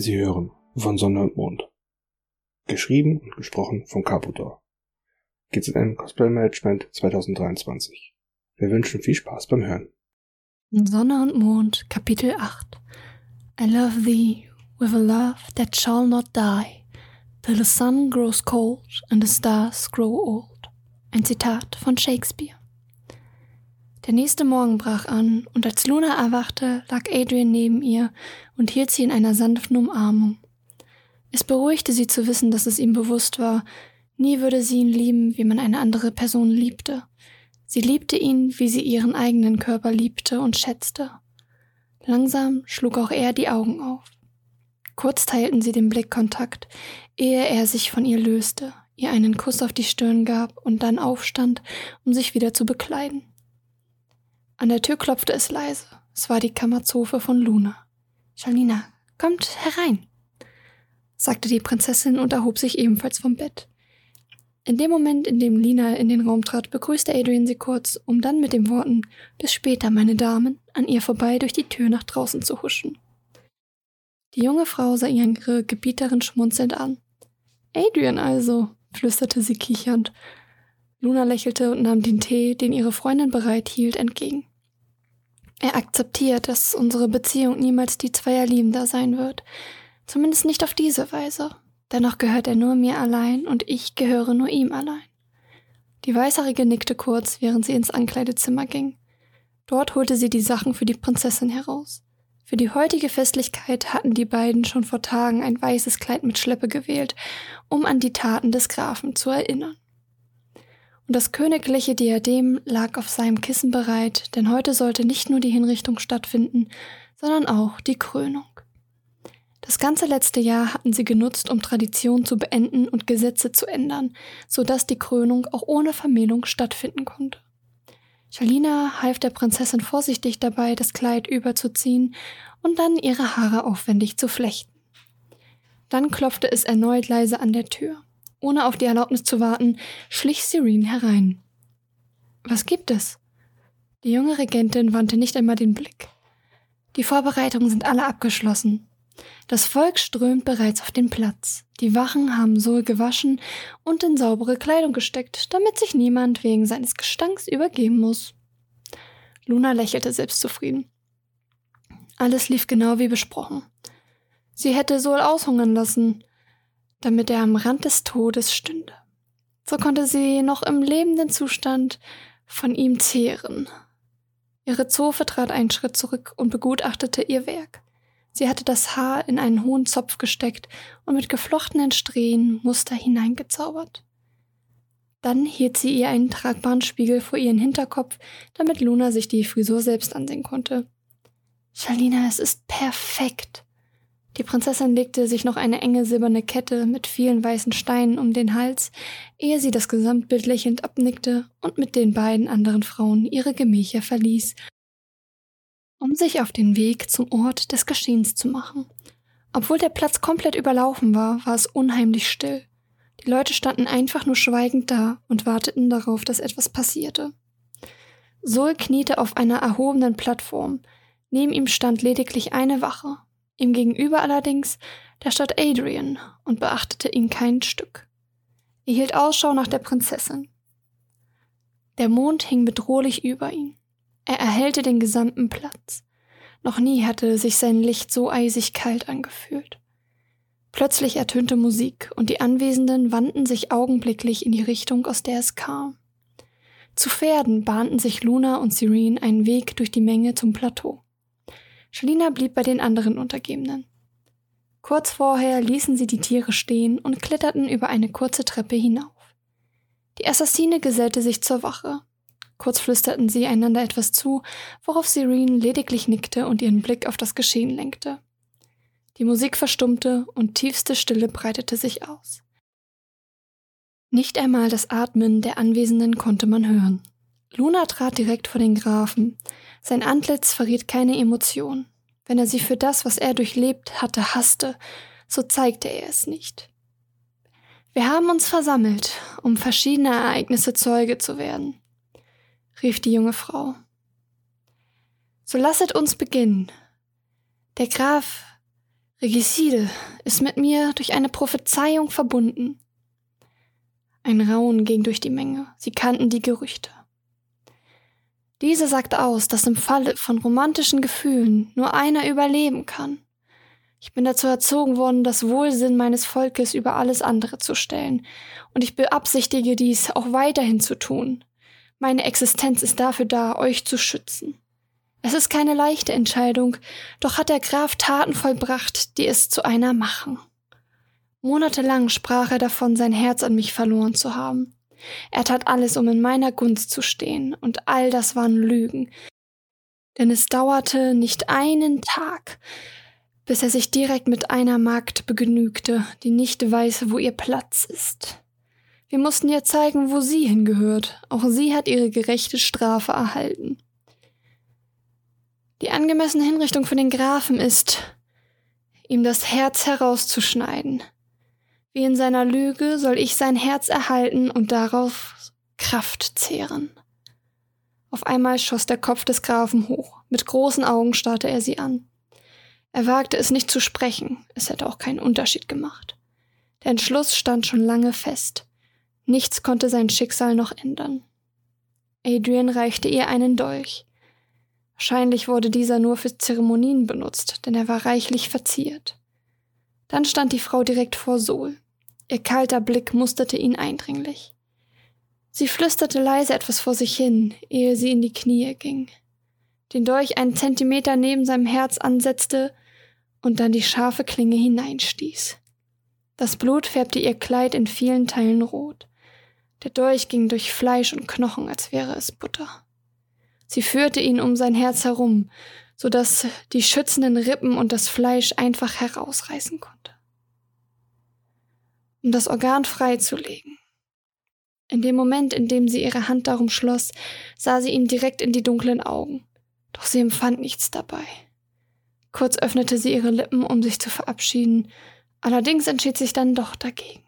Sie hören von Sonne und Mond. Geschrieben und gesprochen von Caputor. GZM Cosplay Management 2023. Wir wünschen viel Spaß beim Hören. Sonne und Mond, Kapitel 8. I love thee with a love that shall not die, till the sun grows cold and the stars grow old. Ein Zitat von Shakespeare. Der nächste Morgen brach an, und als Luna erwachte, lag Adrian neben ihr und hielt sie in einer sanften Umarmung. Es beruhigte sie zu wissen, dass es ihm bewusst war, nie würde sie ihn lieben, wie man eine andere Person liebte. Sie liebte ihn, wie sie ihren eigenen Körper liebte und schätzte. Langsam schlug auch er die Augen auf. Kurz teilten sie den Blickkontakt, ehe er sich von ihr löste, ihr einen Kuss auf die Stirn gab und dann aufstand, um sich wieder zu bekleiden. An der Tür klopfte es leise. Es war die Kammerzofe von Luna. Jalina, kommt herein, sagte die Prinzessin und erhob sich ebenfalls vom Bett. In dem Moment, in dem Lina in den Raum trat, begrüßte Adrian sie kurz, um dann mit den Worten Bis später, meine Damen, an ihr vorbei durch die Tür nach draußen zu huschen. Die junge Frau sah ihre Gebieterin schmunzelnd an. Adrian also, flüsterte sie kichernd. Luna lächelte und nahm den Tee, den ihre Freundin bereit hielt, entgegen. Er akzeptiert, dass unsere Beziehung niemals die zweier Liebender sein wird. Zumindest nicht auf diese Weise. Dennoch gehört er nur mir allein und ich gehöre nur ihm allein. Die Weißhaarige nickte kurz, während sie ins Ankleidezimmer ging. Dort holte sie die Sachen für die Prinzessin heraus. Für die heutige Festlichkeit hatten die beiden schon vor Tagen ein weißes Kleid mit Schleppe gewählt, um an die Taten des Grafen zu erinnern und das königliche Diadem lag auf seinem Kissen bereit, denn heute sollte nicht nur die Hinrichtung stattfinden, sondern auch die Krönung. Das ganze letzte Jahr hatten sie genutzt, um Traditionen zu beenden und Gesetze zu ändern, so dass die Krönung auch ohne Vermählung stattfinden konnte. Shalina half der Prinzessin vorsichtig dabei, das Kleid überzuziehen und dann ihre Haare aufwendig zu flechten. Dann klopfte es erneut leise an der Tür. Ohne auf die Erlaubnis zu warten, schlich Serene herein. Was gibt es? Die junge Regentin wandte nicht einmal den Blick. Die Vorbereitungen sind alle abgeschlossen. Das Volk strömt bereits auf den Platz. Die Wachen haben Sol gewaschen und in saubere Kleidung gesteckt, damit sich niemand wegen seines Gestanks übergeben muss. Luna lächelte selbstzufrieden. Alles lief genau wie besprochen. Sie hätte Sol aushungern lassen, damit er am Rand des Todes stünde. So konnte sie noch im lebenden Zustand von ihm zehren. Ihre Zofe trat einen Schritt zurück und begutachtete ihr Werk. Sie hatte das Haar in einen hohen Zopf gesteckt und mit geflochtenen Strähnen Muster hineingezaubert. Dann hielt sie ihr einen tragbaren Spiegel vor ihren Hinterkopf, damit Luna sich die Frisur selbst ansehen konnte. Shalina, es ist perfekt. Die Prinzessin legte sich noch eine enge silberne Kette mit vielen weißen Steinen um den Hals, ehe sie das Gesamtbild lächelnd abnickte und mit den beiden anderen Frauen ihre Gemächer verließ, um sich auf den Weg zum Ort des Geschehens zu machen. Obwohl der Platz komplett überlaufen war, war es unheimlich still. Die Leute standen einfach nur schweigend da und warteten darauf, dass etwas passierte. Sol kniete auf einer erhobenen Plattform. Neben ihm stand lediglich eine Wache. Ihm gegenüber allerdings der Stadt Adrian und beachtete ihn kein Stück. Er hielt Ausschau nach der Prinzessin. Der Mond hing bedrohlich über ihn. Er erhellte den gesamten Platz. Noch nie hatte sich sein Licht so eisig kalt angefühlt. Plötzlich ertönte Musik und die Anwesenden wandten sich augenblicklich in die Richtung, aus der es kam. Zu Pferden bahnten sich Luna und Serene einen Weg durch die Menge zum Plateau. Shalina blieb bei den anderen Untergebenen. Kurz vorher ließen sie die Tiere stehen und kletterten über eine kurze Treppe hinauf. Die Assassine gesellte sich zur Wache. Kurz flüsterten sie einander etwas zu, worauf Serene lediglich nickte und ihren Blick auf das Geschehen lenkte. Die Musik verstummte und tiefste Stille breitete sich aus. Nicht einmal das Atmen der Anwesenden konnte man hören. Luna trat direkt vor den Grafen. Sein Antlitz verriet keine Emotion. Wenn er sie für das, was er durchlebt hatte, hasste, so zeigte er es nicht. Wir haben uns versammelt, um verschiedener Ereignisse Zeuge zu werden, rief die junge Frau. So lasset uns beginnen. Der Graf Regicide ist mit mir durch eine Prophezeiung verbunden. Ein Raunen ging durch die Menge. Sie kannten die Gerüchte. Diese sagt aus, dass im Falle von romantischen Gefühlen nur einer überleben kann. Ich bin dazu erzogen worden, das Wohlsinn meines Volkes über alles andere zu stellen, und ich beabsichtige dies auch weiterhin zu tun. Meine Existenz ist dafür da, euch zu schützen. Es ist keine leichte Entscheidung, doch hat der Graf Taten vollbracht, die es zu einer machen. Monatelang sprach er davon, sein Herz an mich verloren zu haben. Er tat alles, um in meiner Gunst zu stehen, und all das waren Lügen. Denn es dauerte nicht einen Tag, bis er sich direkt mit einer Magd begnügte, die nicht weiß, wo ihr Platz ist. Wir mussten ihr zeigen, wo sie hingehört. Auch sie hat ihre gerechte Strafe erhalten. Die angemessene Hinrichtung für den Grafen ist, ihm das Herz herauszuschneiden. Wie in seiner Lüge soll ich sein Herz erhalten und darauf Kraft zehren. Auf einmal schoss der Kopf des Grafen hoch. Mit großen Augen starrte er sie an. Er wagte es nicht zu sprechen, es hätte auch keinen Unterschied gemacht. Der Entschluss stand schon lange fest. Nichts konnte sein Schicksal noch ändern. Adrian reichte ihr einen Dolch. Wahrscheinlich wurde dieser nur für Zeremonien benutzt, denn er war reichlich verziert. Dann stand die Frau direkt vor Sol. Ihr kalter Blick musterte ihn eindringlich. Sie flüsterte leise etwas vor sich hin, ehe sie in die Knie ging, den Dolch einen Zentimeter neben seinem Herz ansetzte und dann die scharfe Klinge hineinstieß. Das Blut färbte ihr Kleid in vielen Teilen rot. Der Dolch ging durch Fleisch und Knochen, als wäre es Butter. Sie führte ihn um sein Herz herum, so dass die schützenden Rippen und das Fleisch einfach herausreißen konnte. Um das Organ freizulegen. In dem Moment, in dem sie ihre Hand darum schloss, sah sie ihm direkt in die dunklen Augen. Doch sie empfand nichts dabei. Kurz öffnete sie ihre Lippen, um sich zu verabschieden, allerdings entschied sich dann doch dagegen.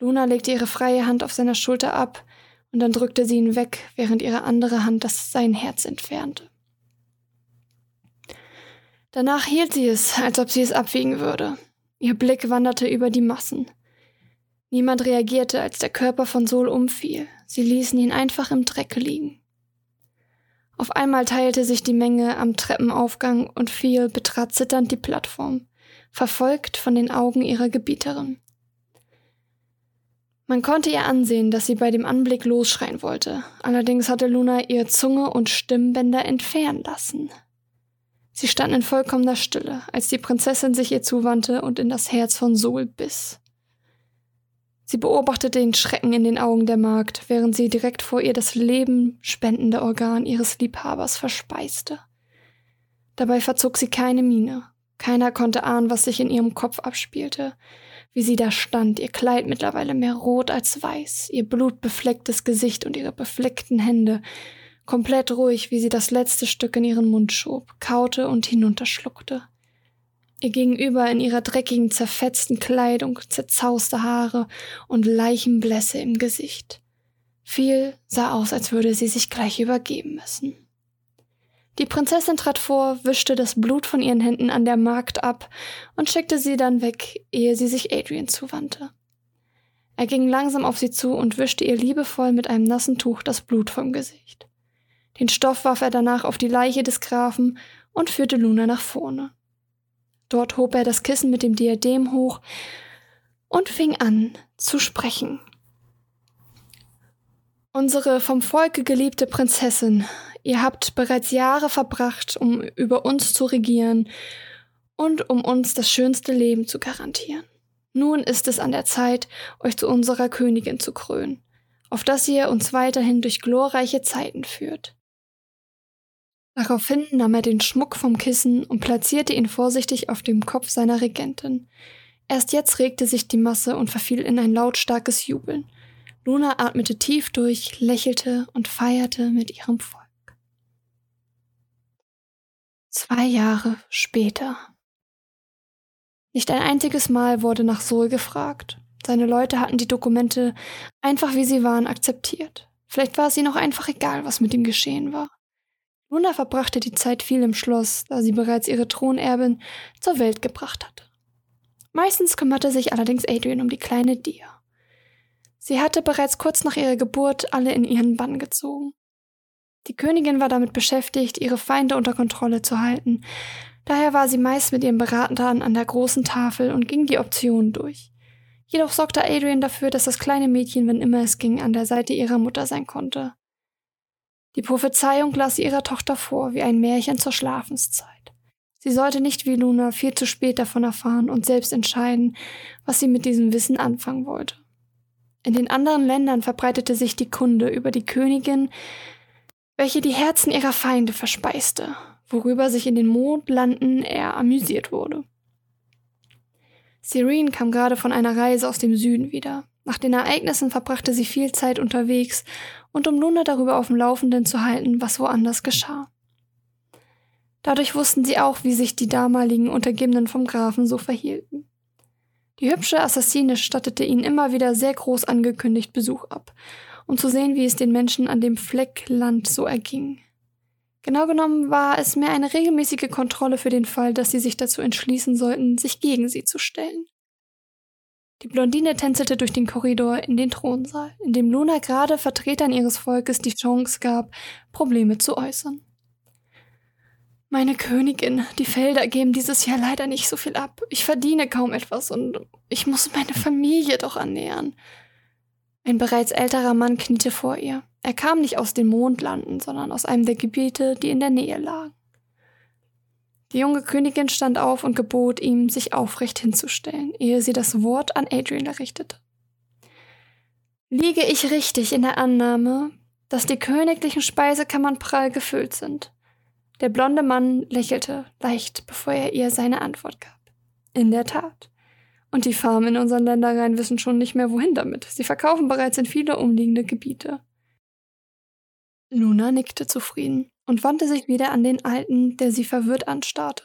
Luna legte ihre freie Hand auf seiner Schulter ab, und dann drückte sie ihn weg, während ihre andere Hand das sein Herz entfernte. Danach hielt sie es, als ob sie es abwiegen würde. Ihr Blick wanderte über die Massen. Niemand reagierte, als der Körper von Sol umfiel. Sie ließen ihn einfach im Dreck liegen. Auf einmal teilte sich die Menge am Treppenaufgang und Phil betrat zitternd die Plattform, verfolgt von den Augen ihrer Gebieterin. Man konnte ihr ansehen, dass sie bei dem Anblick losschreien wollte. Allerdings hatte Luna ihr Zunge und Stimmbänder entfernen lassen. Sie stand in vollkommener Stille, als die Prinzessin sich ihr zuwandte und in das Herz von Sol biss. Sie beobachtete den Schrecken in den Augen der Magd, während sie direkt vor ihr das Leben spendende Organ ihres Liebhabers verspeiste. Dabei verzog sie keine Miene. Keiner konnte ahnen, was sich in ihrem Kopf abspielte wie sie da stand, ihr Kleid mittlerweile mehr rot als weiß, ihr blutbeflecktes Gesicht und ihre befleckten Hände, komplett ruhig, wie sie das letzte Stück in ihren Mund schob, kaute und hinunterschluckte. Ihr gegenüber in ihrer dreckigen, zerfetzten Kleidung, zerzauste Haare und Leichenblässe im Gesicht. Viel sah aus, als würde sie sich gleich übergeben müssen. Die Prinzessin trat vor, wischte das Blut von ihren Händen an der Magd ab und schickte sie dann weg, ehe sie sich Adrian zuwandte. Er ging langsam auf sie zu und wischte ihr liebevoll mit einem nassen Tuch das Blut vom Gesicht. Den Stoff warf er danach auf die Leiche des Grafen und führte Luna nach vorne. Dort hob er das Kissen mit dem Diadem hoch und fing an zu sprechen. Unsere vom Volke geliebte Prinzessin Ihr habt bereits Jahre verbracht, um über uns zu regieren und um uns das schönste Leben zu garantieren. Nun ist es an der Zeit, euch zu unserer Königin zu krönen, auf dass ihr uns weiterhin durch glorreiche Zeiten führt. Daraufhin nahm er den Schmuck vom Kissen und platzierte ihn vorsichtig auf dem Kopf seiner Regentin. Erst jetzt regte sich die Masse und verfiel in ein lautstarkes Jubeln. Luna atmete tief durch, lächelte und feierte mit ihrem Volk. Zwei Jahre später. Nicht ein einziges Mal wurde nach Sol gefragt. Seine Leute hatten die Dokumente einfach wie sie waren akzeptiert. Vielleicht war es ihnen auch einfach egal, was mit ihm geschehen war. Luna verbrachte die Zeit viel im Schloss, da sie bereits ihre Thronerbin zur Welt gebracht hatte. Meistens kümmerte sich allerdings Adrian um die kleine Dia. Sie hatte bereits kurz nach ihrer Geburt alle in ihren Bann gezogen. Die Königin war damit beschäftigt, ihre Feinde unter Kontrolle zu halten. Daher war sie meist mit ihren Beratern an der großen Tafel und ging die Optionen durch. Jedoch sorgte Adrian dafür, dass das kleine Mädchen, wenn immer es ging, an der Seite ihrer Mutter sein konnte. Die Prophezeiung las sie ihrer Tochter vor, wie ein Märchen zur Schlafenszeit. Sie sollte nicht wie Luna viel zu spät davon erfahren und selbst entscheiden, was sie mit diesem Wissen anfangen wollte. In den anderen Ländern verbreitete sich die Kunde über die Königin, welche die Herzen ihrer Feinde verspeiste, worüber sich in den Mondlanden eher amüsiert wurde. Serene kam gerade von einer Reise aus dem Süden wieder. Nach den Ereignissen verbrachte sie viel Zeit unterwegs und um Luna darüber auf dem Laufenden zu halten, was woanders geschah. Dadurch wussten sie auch, wie sich die damaligen Untergebenen vom Grafen so verhielten. Die hübsche Assassine stattete ihnen immer wieder sehr groß angekündigt Besuch ab um zu sehen, wie es den Menschen an dem Fleck Land so erging. Genau genommen war es mehr eine regelmäßige Kontrolle für den Fall, dass sie sich dazu entschließen sollten, sich gegen sie zu stellen. Die Blondine tänzelte durch den Korridor in den Thronsaal, in dem Luna gerade Vertretern ihres Volkes die Chance gab, Probleme zu äußern. Meine Königin, die Felder geben dieses Jahr leider nicht so viel ab. Ich verdiene kaum etwas und ich muss meine Familie doch ernähren. Ein bereits älterer Mann kniete vor ihr. Er kam nicht aus den Mondlanden, sondern aus einem der Gebiete, die in der Nähe lagen. Die junge Königin stand auf und gebot ihm, sich aufrecht hinzustellen, ehe sie das Wort an Adrian errichtete. Liege ich richtig in der Annahme, dass die königlichen Speisekammern prall gefüllt sind? Der blonde Mann lächelte leicht, bevor er ihr seine Antwort gab. In der Tat. Und die Farmen in unseren Ländereien wissen schon nicht mehr, wohin damit. Sie verkaufen bereits in viele umliegende Gebiete. Luna nickte zufrieden und wandte sich wieder an den Alten, der sie verwirrt anstarrte.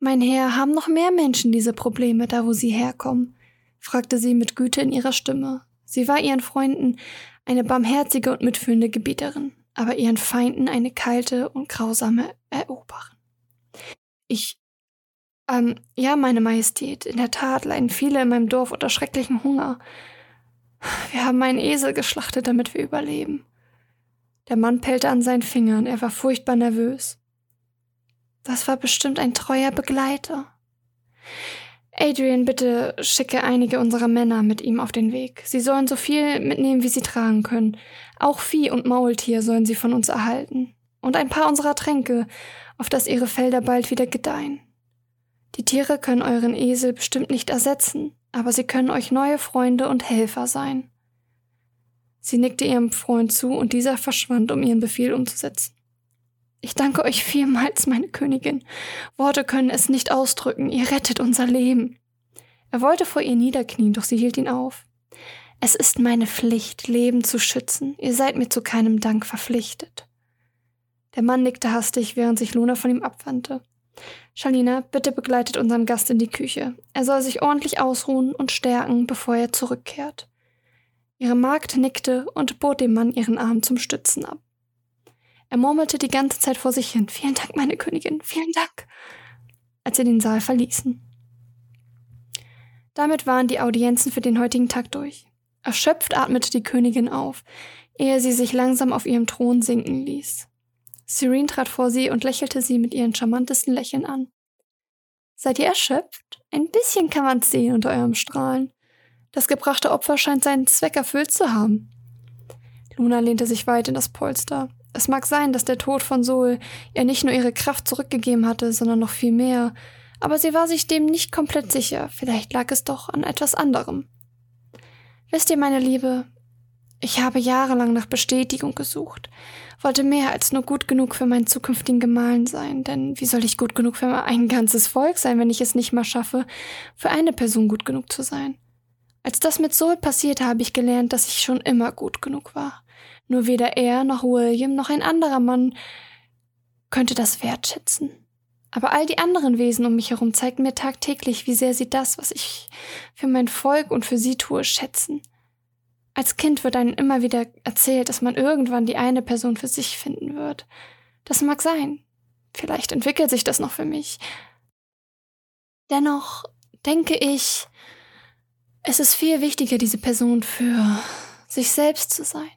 Mein Herr, haben noch mehr Menschen diese Probleme, da wo sie herkommen? fragte sie mit Güte in ihrer Stimme. Sie war ihren Freunden eine barmherzige und mitfühlende Gebieterin, aber ihren Feinden eine kalte und grausame Eroberin. Ich ähm, ja, meine Majestät, in der Tat leiden viele in meinem Dorf unter schrecklichem Hunger. Wir haben einen Esel geschlachtet, damit wir überleben. Der Mann pellte an seinen Fingern, er war furchtbar nervös. Das war bestimmt ein treuer Begleiter. Adrian, bitte schicke einige unserer Männer mit ihm auf den Weg. Sie sollen so viel mitnehmen, wie sie tragen können. Auch Vieh und Maultier sollen sie von uns erhalten. Und ein paar unserer Tränke, auf dass ihre Felder bald wieder gedeihen. Die Tiere können euren Esel bestimmt nicht ersetzen, aber sie können euch neue Freunde und Helfer sein. Sie nickte ihrem Freund zu und dieser verschwand, um ihren Befehl umzusetzen. Ich danke euch vielmals, meine Königin. Worte können es nicht ausdrücken, ihr rettet unser Leben. Er wollte vor ihr niederknien, doch sie hielt ihn auf. Es ist meine Pflicht, Leben zu schützen. Ihr seid mir zu keinem Dank verpflichtet. Der Mann nickte hastig, während sich Luna von ihm abwandte. Shalina, bitte begleitet unseren Gast in die Küche. Er soll sich ordentlich ausruhen und stärken, bevor er zurückkehrt. Ihre Magd nickte und bot dem Mann ihren Arm zum Stützen ab. Er murmelte die ganze Zeit vor sich hin. Vielen Dank, meine Königin, vielen Dank, als sie den Saal verließen. Damit waren die Audienzen für den heutigen Tag durch. Erschöpft atmete die Königin auf, ehe sie sich langsam auf ihrem Thron sinken ließ. Serene trat vor sie und lächelte sie mit ihren charmantesten Lächeln an. Seid ihr erschöpft? Ein bisschen kann man's sehen unter eurem Strahlen. Das gebrachte Opfer scheint seinen Zweck erfüllt zu haben. Luna lehnte sich weit in das Polster. Es mag sein, dass der Tod von Sol ihr nicht nur ihre Kraft zurückgegeben hatte, sondern noch viel mehr, aber sie war sich dem nicht komplett sicher. Vielleicht lag es doch an etwas anderem. Wisst ihr, meine Liebe, ich habe jahrelang nach Bestätigung gesucht, wollte mehr als nur gut genug für meinen zukünftigen Gemahl sein, denn wie soll ich gut genug für ein ganzes Volk sein, wenn ich es nicht mal schaffe, für eine Person gut genug zu sein? Als das mit Sol passierte, habe ich gelernt, dass ich schon immer gut genug war. Nur weder er noch William noch ein anderer Mann könnte das wertschätzen. Aber all die anderen Wesen um mich herum zeigten mir tagtäglich, wie sehr sie das, was ich für mein Volk und für sie tue, schätzen. Als Kind wird einem immer wieder erzählt, dass man irgendwann die eine Person für sich finden wird. Das mag sein. Vielleicht entwickelt sich das noch für mich. Dennoch denke ich, es ist viel wichtiger, diese Person für sich selbst zu sein.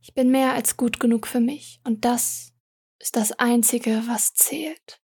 Ich bin mehr als gut genug für mich und das ist das Einzige, was zählt.